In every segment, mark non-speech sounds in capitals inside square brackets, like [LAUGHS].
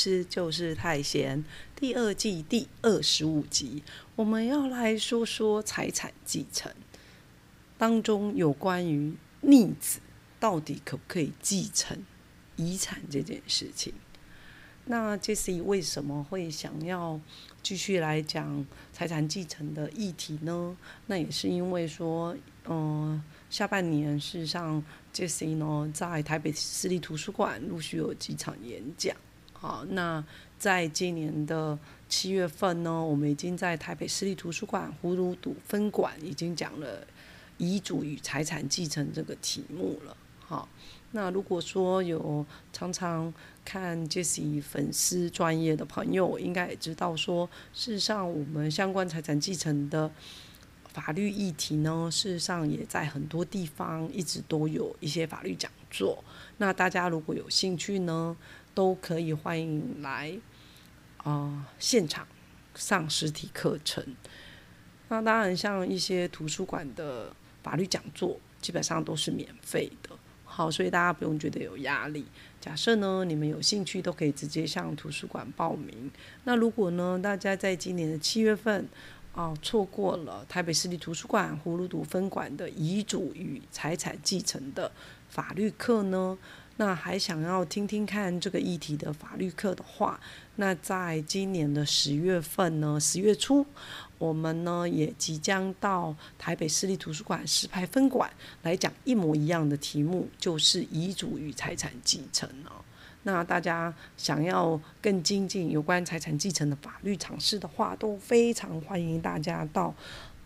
师就是太闲，第二季第二十五集，我们要来说说财产继承当中有关于逆子到底可不可以继承遗产这件事情。那 Jesse 为什么会想要继续来讲财产继承的议题呢？那也是因为说，嗯，下半年事实上 Jesse 呢在台北私立图书馆陆续有几场演讲。好，那在今年的七月份呢，我们已经在台北市立图书馆葫芦堵分馆已经讲了遗嘱与财产继承这个题目了。好，那如果说有常常看杰西粉丝专业的朋友，应该也知道说，事实上我们相关财产继承的法律议题呢，事实上也在很多地方一直都有一些法律讲座。那大家如果有兴趣呢？都可以欢迎来啊现场上实体课程。那当然，像一些图书馆的法律讲座，基本上都是免费的。好，所以大家不用觉得有压力。假设呢，你们有兴趣，都可以直接向图书馆报名。那如果呢，大家在今年的七月份啊错过了台北市立图书馆葫芦堵分馆的遗嘱与财产继承的法律课呢？那还想要听听看这个议题的法律课的话，那在今年的十月份呢，十月初，我们呢也即将到台北市立图书馆石牌分馆来讲一模一样的题目，就是遗嘱与财产继承哦。那大家想要更精进有关财产继承的法律常识的话，都非常欢迎大家到。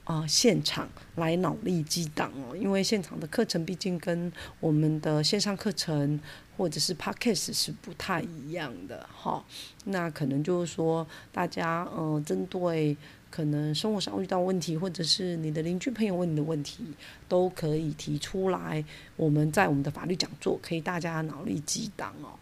啊，现场来脑力激荡哦，因为现场的课程毕竟跟我们的线上课程或者是 podcast 是不太一样的哈。那可能就是说，大家呃，针对可能生活上遇到问题，或者是你的邻居朋友问你的问题，都可以提出来。我们在我们的法律讲座，可以大家脑力激荡哦。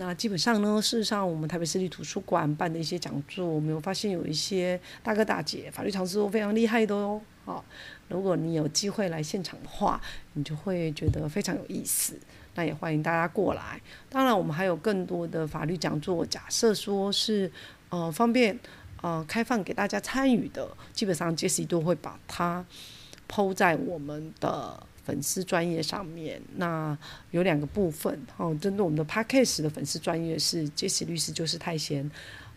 那基本上呢，事实上，我们台北市立图书馆办的一些讲座，我们有发现有一些大哥大姐法律常识都非常厉害的哦。好，如果你有机会来现场的话，你就会觉得非常有意思。那也欢迎大家过来。当然，我们还有更多的法律讲座，假设说是呃方便呃开放给大家参与的，基本上 Jesse 都会把它抛在我们的。粉丝专业上面，那有两个部分哦。针对我们的 Podcast 的粉丝专业是杰西律师就是泰贤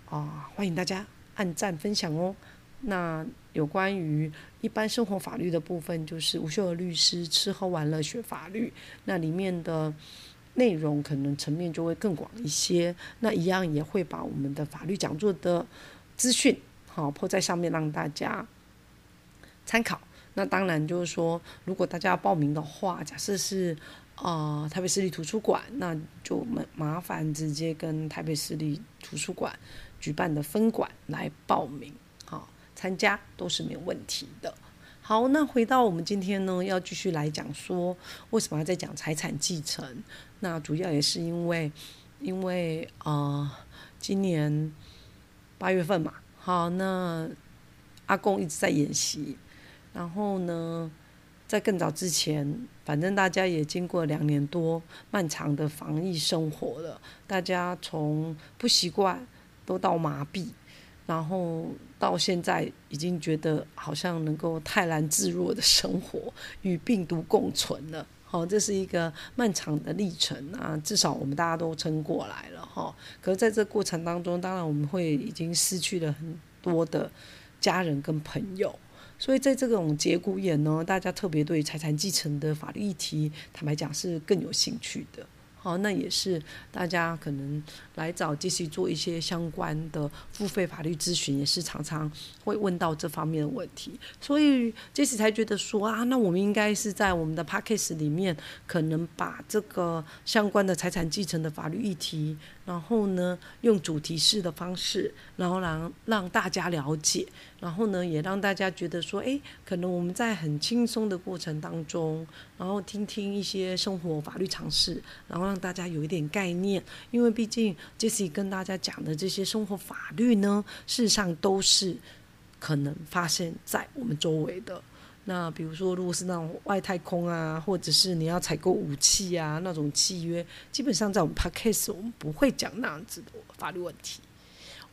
啊，欢迎大家按赞分享哦。那有关于一般生活法律的部分，就是吴秀娥律师吃喝玩乐学法律，那里面的内容可能层面就会更广一些。那一样也会把我们的法律讲座的资讯好铺在上面，让大家参考。那当然就是说，如果大家要报名的话，假设是呃台北市立图书馆，那就麻麻烦直接跟台北市立图书馆举办的分馆来报名，好参加都是没有问题的。好，那回到我们今天呢，要继续来讲说，为什么要在讲财产继承？那主要也是因为，因为呃今年八月份嘛，好，那阿公一直在演习。然后呢，在更早之前，反正大家也经过两年多漫长的防疫生活了，大家从不习惯都到麻痹，然后到现在已经觉得好像能够泰然自若的生活，[LAUGHS] 与病毒共存了。好，这是一个漫长的历程啊，至少我们大家都撑过来了哈。可是在这过程当中，当然我们会已经失去了很多的家人跟朋友。所以在这种节骨眼呢，大家特别对财产继承的法律议题，坦白讲是更有兴趣的。好，那也是大家可能来找杰西做一些相关的付费法律咨询，也是常常会问到这方面的问题，所以杰西才觉得说啊，那我们应该是在我们的 p a c k a g e 里面，可能把这个相关的财产继承的法律议题，然后呢，用主题式的方式，然后让让大家了解，然后呢，也让大家觉得说，哎，可能我们在很轻松的过程当中，然后听听一些生活法律常识，然后。让大家有一点概念，因为毕竟 Jesse 跟大家讲的这些生活法律呢，事实上都是可能发生在我们周围的。那比如说，如果是那种外太空啊，或者是你要采购武器啊那种契约，基本上在我们 Podcast 我们不会讲那样子的法律问题。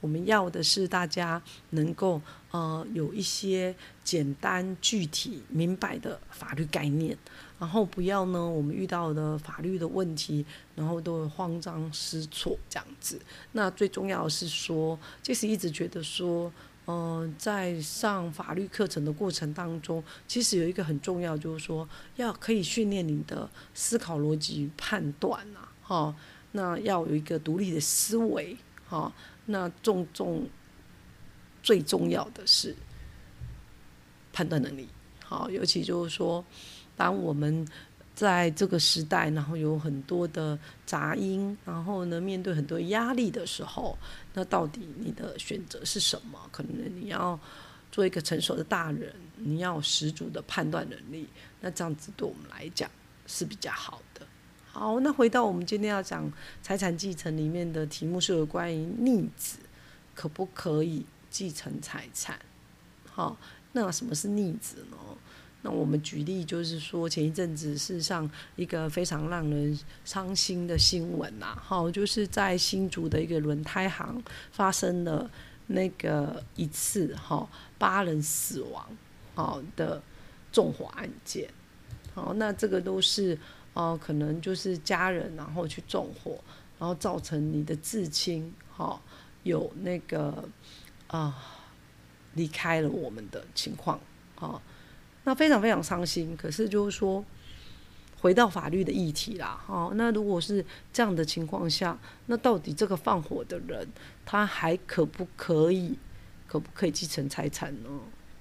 我们要的是大家能够呃有一些简单、具体、明白的法律概念。然后不要呢，我们遇到的法律的问题，然后都会慌张失措这样子。那最重要的是说，就是一直觉得说，嗯，在上法律课程的过程当中，其实有一个很重要，就是说要可以训练你的思考逻辑判断啊，哈，那要有一个独立的思维，哈，那重重最重要的是判断能力，好，尤其就是说。当我们在这个时代，然后有很多的杂音，然后呢，面对很多压力的时候，那到底你的选择是什么？可能你要做一个成熟的大人，你要十足的判断能力，那这样子对我们来讲是比较好的。好，那回到我们今天要讲财产继承里面的题目，是有关于逆子可不可以继承财产？好，那什么是逆子呢？那我们举例，就是说前一阵子事实上一个非常让人伤心的新闻呐，好，就是在新竹的一个轮胎行发生了那个一次哈八人死亡好的纵火案件，好，那这个都是哦可能就是家人然后去纵火，然后造成你的至亲哈有那个啊离开了我们的情况啊。那非常非常伤心，可是就是说，回到法律的议题啦，哈，那如果是这样的情况下，那到底这个放火的人他还可不可以，可不可以继承财产呢？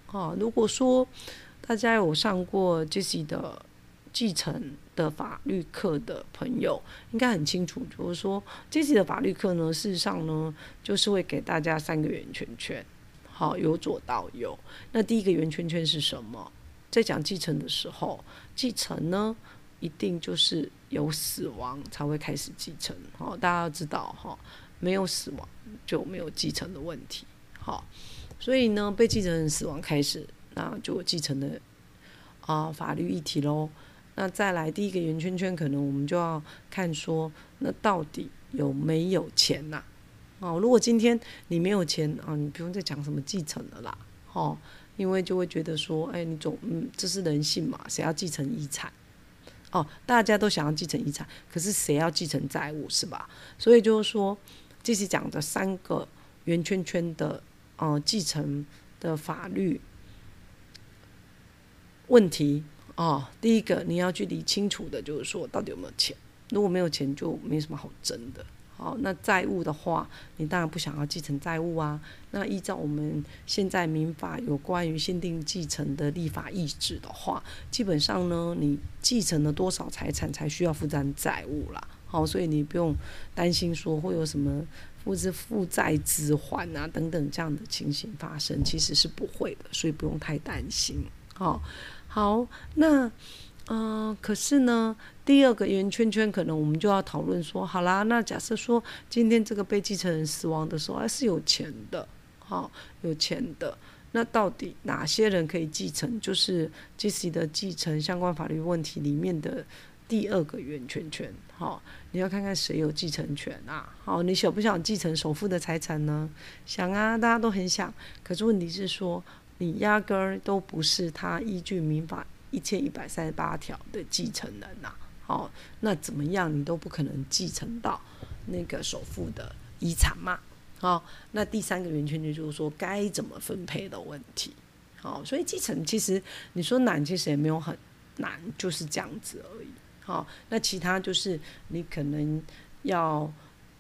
啊，如果说大家有上过这些的继承的法律课的朋友，应该很清楚，就是说 Jesse 的法律课呢，事实上呢，就是会给大家三个圆圈圈，好，由左到右。那第一个圆圈圈是什么？在讲继承的时候，继承呢，一定就是有死亡才会开始继承。好，大家要知道哈，没有死亡就没有继承的问题。好，所以呢，被继承人死亡开始，那就继承的啊法律议题喽。那再来第一个圆圈圈，可能我们就要看说，那到底有没有钱呐？哦，如果今天你没有钱啊，你不用再讲什么继承了啦。哦。因为就会觉得说，哎，你总嗯，这是人性嘛，谁要继承遗产？哦，大家都想要继承遗产，可是谁要继承债务是吧？所以就是说，这是讲的三个圆圈圈的，呃，继承的法律问题哦。第一个你要去理清楚的就是说，到底有没有钱？如果没有钱，就没什么好争的。好，那债务的话，你当然不想要继承债务啊。那依照我们现在民法有关于限定继承的立法意志的话，基本上呢，你继承了多少财产才需要负担债务啦。好，所以你不用担心说会有什么负资负债之还啊等等这样的情形发生，其实是不会的，所以不用太担心。好，好，那。嗯，可是呢，第二个圆圈圈可能我们就要讨论说，好啦，那假设说今天这个被继承人死亡的时候，还是有钱的，好，有钱的，那到底哪些人可以继承？就是继承的继承相关法律问题里面的第二个圆圈圈，好，你要看看谁有继承权啊？好，你想不想继承首富的财产呢？想啊，大家都很想，可是问题是说，你压根儿都不是他依据民法。一千一百三十八条的继承人呐，好，那怎么样你都不可能继承到那个首富的遗产嘛，好，那第三个圆圈圈就是说该怎么分配的问题，好，所以继承其实你说难，其实也没有很难，就是这样子而已，好，那其他就是你可能要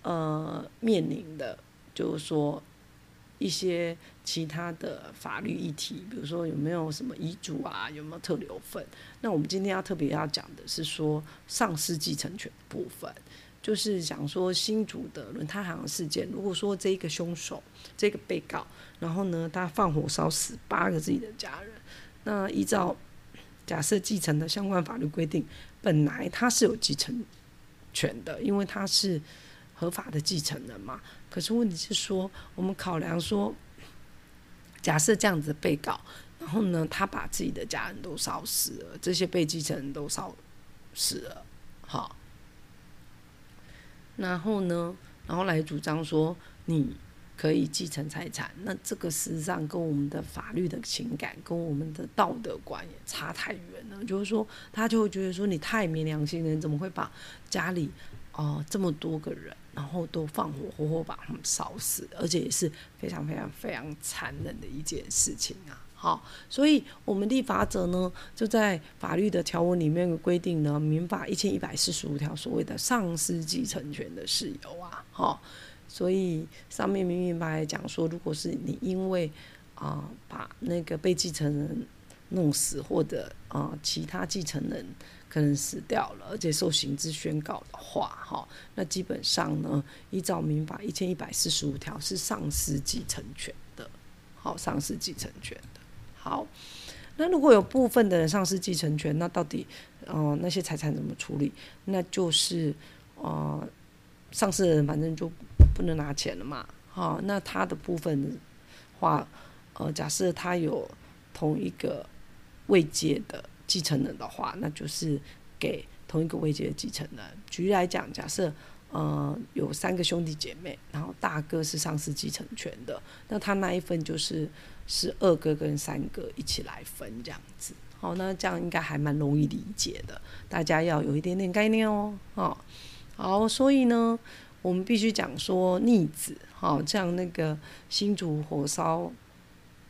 呃面临的，就是说一些其他的法律议题，比如说有没有什么遗嘱啊，有没有特留份？那我们今天要特别要讲的是说丧失继承权部分，就是讲说新竹的轮胎行事件，如果说这一个凶手这个被告，然后呢他放火烧死八个自己的家人，那依照假设继承的相关法律规定。本来他是有继承权的，因为他是合法的继承人嘛。可是问题是说，我们考量说，假设这样子被告，然后呢，他把自己的家人都烧死了，这些被继承人都烧死了，好，然后呢，然后来主张说你。可以继承财产，那这个事实上跟我们的法律的情感、跟我们的道德观也差太远了。就是说，他就会觉得说，你太没良心了，你怎么会把家里哦这么多个人，然后都放火活活把他们烧死，而且也是非常非常非常残忍的一件事情啊！好，所以我们立法者呢，就在法律的条文里面规定呢，《民法》一千一百四十五条所谓的丧失继承权的事由啊，好。所以上面明明白白讲说，如果是你因为啊把那个被继承人弄死，或者啊其他继承人可能死掉了，而且受刑之宣告的话，哈，那基本上呢，依照民法一千一百四十五条是丧失继承权的，好，丧失继承权的。好，那如果有部分的人丧失继承权，那到底呃那些财产怎么处理？那就是呃丧失的人反正就。不能拿钱了嘛？好，那他的部分的话，呃，假设他有同一个未接的继承人的话，那就是给同一个未接的继承人。举例来讲，假设呃有三个兄弟姐妹，然后大哥是丧失继承权的，那他那一份就是是二哥跟三哥一起来分这样子。好，那这样应该还蛮容易理解的，大家要有一点点概念哦。好，好，所以呢。我们必须讲说逆子，好，像那个新竹火烧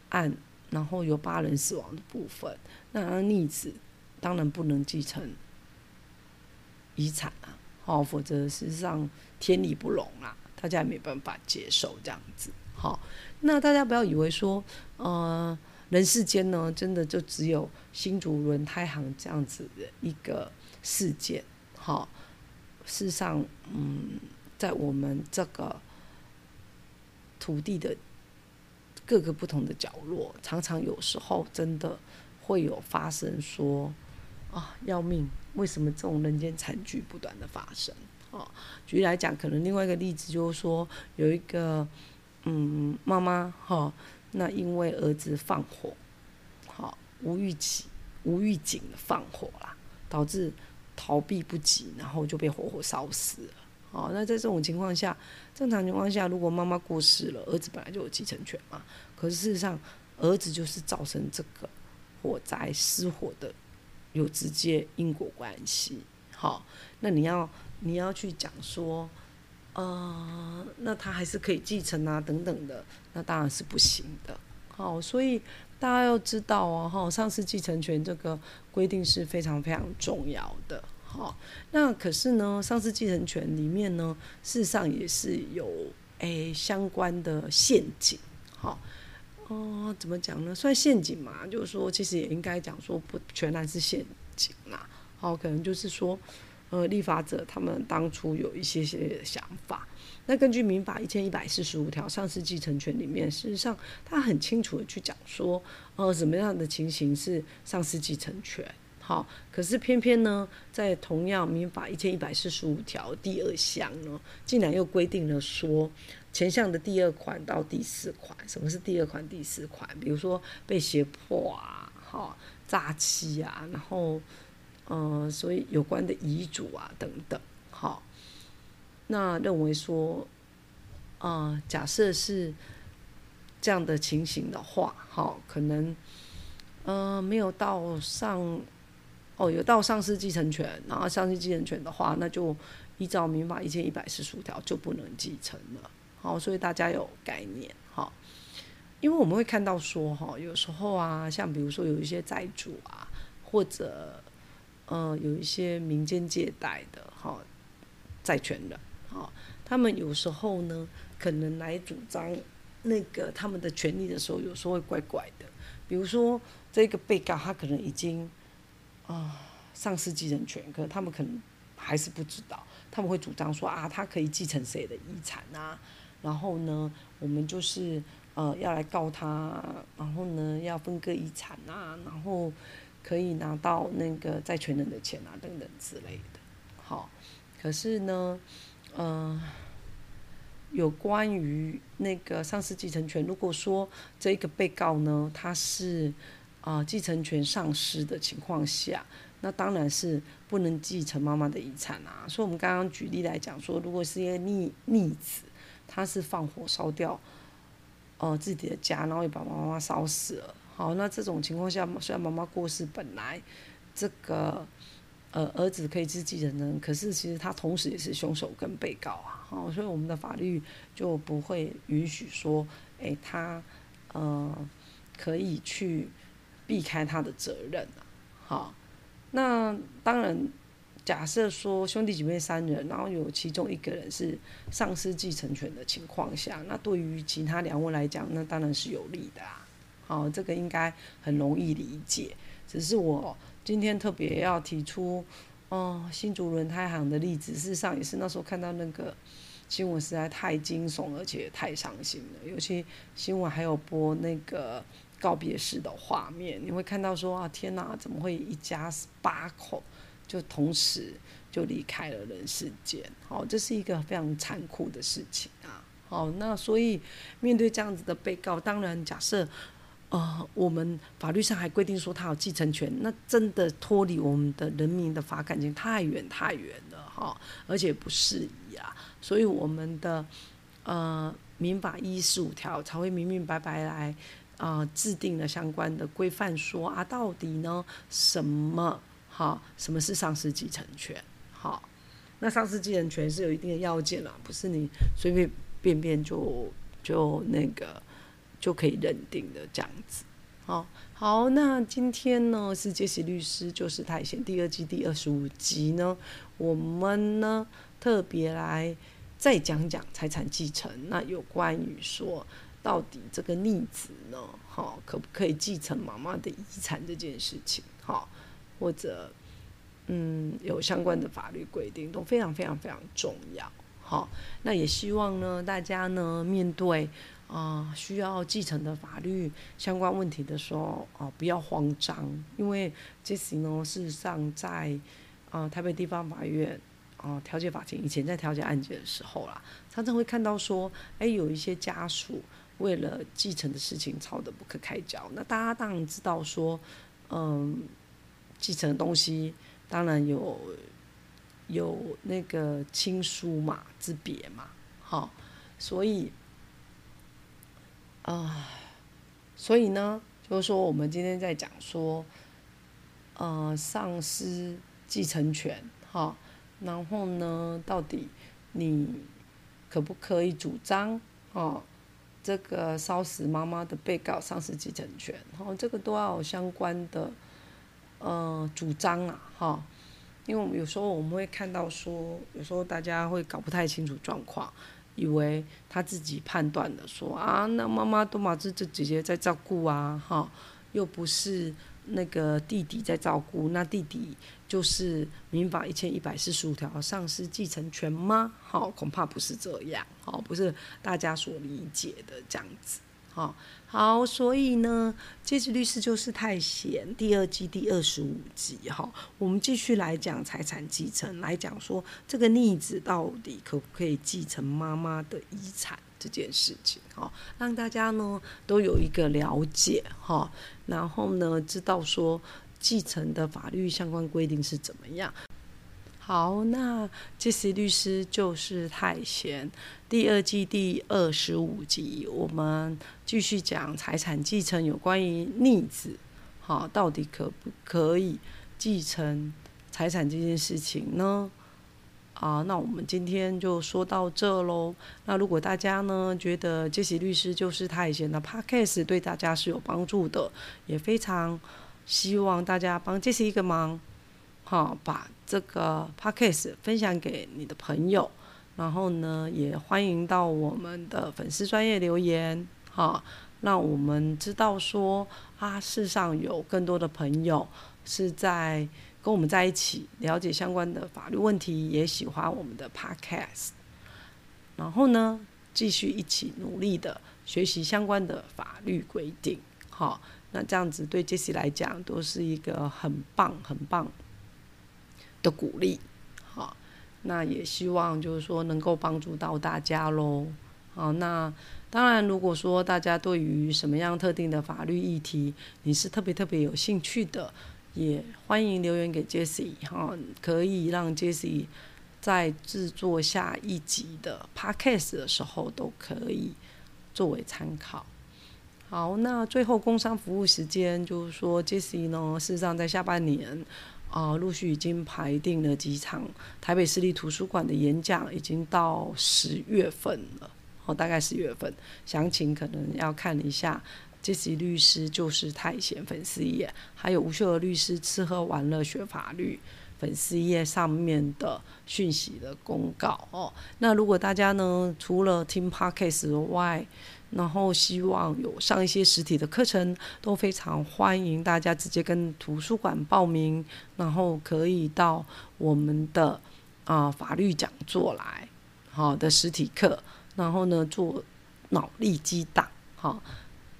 案，然后有八人死亡的部分，那逆子当然不能继承遗产啊，好，否则事实上天理不容啊，大家也没办法接受这样子，好，那大家不要以为说，呃，人世间呢，真的就只有新竹轮胎行这样子的一个事件，好，事实上，嗯。在我们这个土地的各个不同的角落，常常有时候真的会有发生说啊要命！为什么这种人间惨剧不断的发生？哦，举例来讲，可能另外一个例子就是说，有一个嗯妈妈哈，那因为儿子放火，好无预警无预警的放火啦，导致逃避不及，然后就被活活烧死了。哦，那在这种情况下，正常情况下，如果妈妈过世了，儿子本来就有继承权嘛。可是事实上，儿子就是造成这个火灾失火的有直接因果关系。好，那你要你要去讲说，呃，那他还是可以继承啊，等等的，那当然是不行的。好，所以大家要知道哦，哈，丧失继承权这个规定是非常非常重要的。好，那可是呢，丧失继承权里面呢，事实上也是有诶相关的陷阱。好，哦，怎么讲呢？算陷阱嘛，就是说，其实也应该讲说，不全然是陷阱啦。好，可能就是说，呃，立法者他们当初有一些些想法。那根据民法一千一百四十五条，丧失继承权里面，事实上他很清楚的去讲说，呃，什么样的情形是丧失继承权。好，可是偏偏呢，在同样民法一千一百四十五条第二项呢，竟然又规定了说，前项的第二款到第四款，什么是第二款、第四款？比如说被胁迫啊，哈，诈欺啊，然后，呃，所以有关的遗嘱啊等等，好，那认为说，啊，假设是这样的情形的话，好，可能，呃，没有到上。哦，有到丧失继承权，然后丧失继承权的话，那就依照民法一千一百四十五条就不能继承了。哦，所以大家有概念哈。因为我们会看到说哈，有时候啊，像比如说有一些债主啊，或者呃，有一些民间借贷的哈债权人，哈，他们有时候呢，可能来主张那个他们的权利的时候，有时候会怪怪的。比如说，这个被告他可能已经啊丧失继承权，可他们可能还是不知道，他们会主张说啊，他可以继承谁的遗产啊？然后呢，我们就是呃要来告他，然后呢要分割遗产啊，然后。可以拿到那个债权人的钱啊，等等之类的。好，可是呢，嗯，有关于那个丧失继承权，如果说这个被告呢，他是啊继承权丧失的情况下，那当然是不能继承妈妈的遗产啊。所以我们刚刚举例来讲说，如果是一个逆逆子，他是放火烧掉呃自己的家，然后也把妈妈烧死了。好，那这种情况下，虽然妈妈过世，本来这个呃儿子可以是继承人，可是其实他同时也是凶手跟被告啊。好，所以我们的法律就不会允许说，哎，他呃可以去避开他的责任。好，那当然，假设说兄弟姐妹三人，然后有其中一个人是丧失继承权的情况下，那对于其他两位来讲，那当然是有利的啊。好，这个应该很容易理解。只是我今天特别要提出，哦，新竹轮胎行的例子，事实上也是那时候看到那个新闻实在太惊悚，而且太伤心了。尤其新闻还有播那个告别式的画面，你会看到说啊，天哪，怎么会一家八口就同时就离开了人世间？好，这是一个非常残酷的事情啊。好，那所以面对这样子的被告，当然假设。呃，我们法律上还规定说他有继承权，那真的脱离我们的人民的法感情太远太远了哈，而且不适宜啊，所以我们的呃民法一十五条才会明明白白来啊制定了相关的规范，说啊到底呢什么好什么是丧失继承权？好，那丧失继承权是有一定的要件啦，不是你随随便便就就那个。就可以认定的这样子，好，好，那今天呢是杰西律师就是太贤第二季第二十五集呢，我们呢特别来再讲讲财产继承，那有关于说到底这个逆子呢，好，可不可以继承妈妈的遗产这件事情，好，或者嗯有相关的法律规定都非常非常非常重要，好，那也希望呢大家呢面对。啊，需要继承的法律相关问题的时候，啊，不要慌张，因为这些呢，事实上在啊台北地方法院啊调解法庭以前在调解案件的时候啦，常常会看到说，哎，有一些家属为了继承的事情吵得不可开交。那大家当然知道说，嗯，继承的东西当然有有那个亲疏嘛之别嘛，好，所以。啊，所以呢，就是说，我们今天在讲说，呃，丧失继承权，哈，然后呢，到底你可不可以主张，哦，这个烧死妈妈的被告丧失继承权，然后，这个都要相关的，呃，主张啊，哈，因为我们有时候我们会看到说，有时候大家会搞不太清楚状况。以为他自己判断的，说啊，那妈妈都嘛这这姐姐在照顾啊，哈，又不是那个弟弟在照顾，那弟弟就是民法一千一百四十五条丧失继承权吗？好，恐怕不是这样，好，不是大家所理解的这样子。好，好，所以呢，阶级律师就是太闲。第二季第二十五集，哈，我们继续来讲财产继承，来讲说这个逆子到底可不可以继承妈妈的遗产这件事情，哈，让大家呢都有一个了解，哈，然后呢知道说继承的法律相关规定是怎么样。好，那这些律师就是太闲。第二季第二十五集，我们继续讲财产继承，有关于逆子，好，到底可不可以继承财产这件事情呢？啊，那我们今天就说到这喽。那如果大家呢觉得这些律师就是太闲的 podcast 对大家是有帮助的，也非常希望大家帮这些一个忙。哈，把这个 podcast 分享给你的朋友，然后呢，也欢迎到我们的粉丝专业留言，哈，让我们知道说啊，世上有更多的朋友是在跟我们在一起，了解相关的法律问题，也喜欢我们的 podcast，然后呢，继续一起努力的学习相关的法律规定，好。那这样子对杰西来讲都是一个很棒很棒的鼓励，好，那也希望就是说能够帮助到大家喽。好，那当然如果说大家对于什么样特定的法律议题你是特别特别有兴趣的，也欢迎留言给杰西哈，可以让杰西在制作下一集的 podcast 的时候都可以作为参考。好，那最后工商服务时间就是说，Jesse 呢，事实上在下半年啊，陆续已经排定了几场台北市立图书馆的演讲，已经到十月份了，哦，大概十月份，详情可能要看一下 Jesse 律师就是太闲粉丝页，还有吴秀娥律师吃喝玩乐学法律粉丝页上面的讯息的公告哦。那如果大家呢，除了听 Podcast 外，然后希望有上一些实体的课程，都非常欢迎大家直接跟图书馆报名，然后可以到我们的啊法律讲座来，好的实体课，然后呢做脑力激荡，好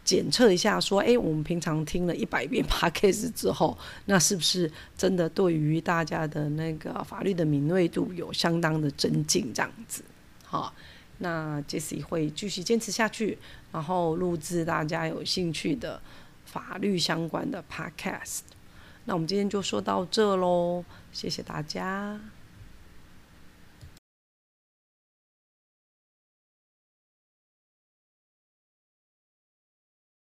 检测一下说，哎，我们平常听了一百遍 [LAUGHS] podcast 之后，那是不是真的对于大家的那个法律的敏锐度有相当的增进？这样子，好。那 Jesse 会继续坚持下去，然后录制大家有兴趣的法律相关的 Podcast。那我们今天就说到这喽，谢谢大家。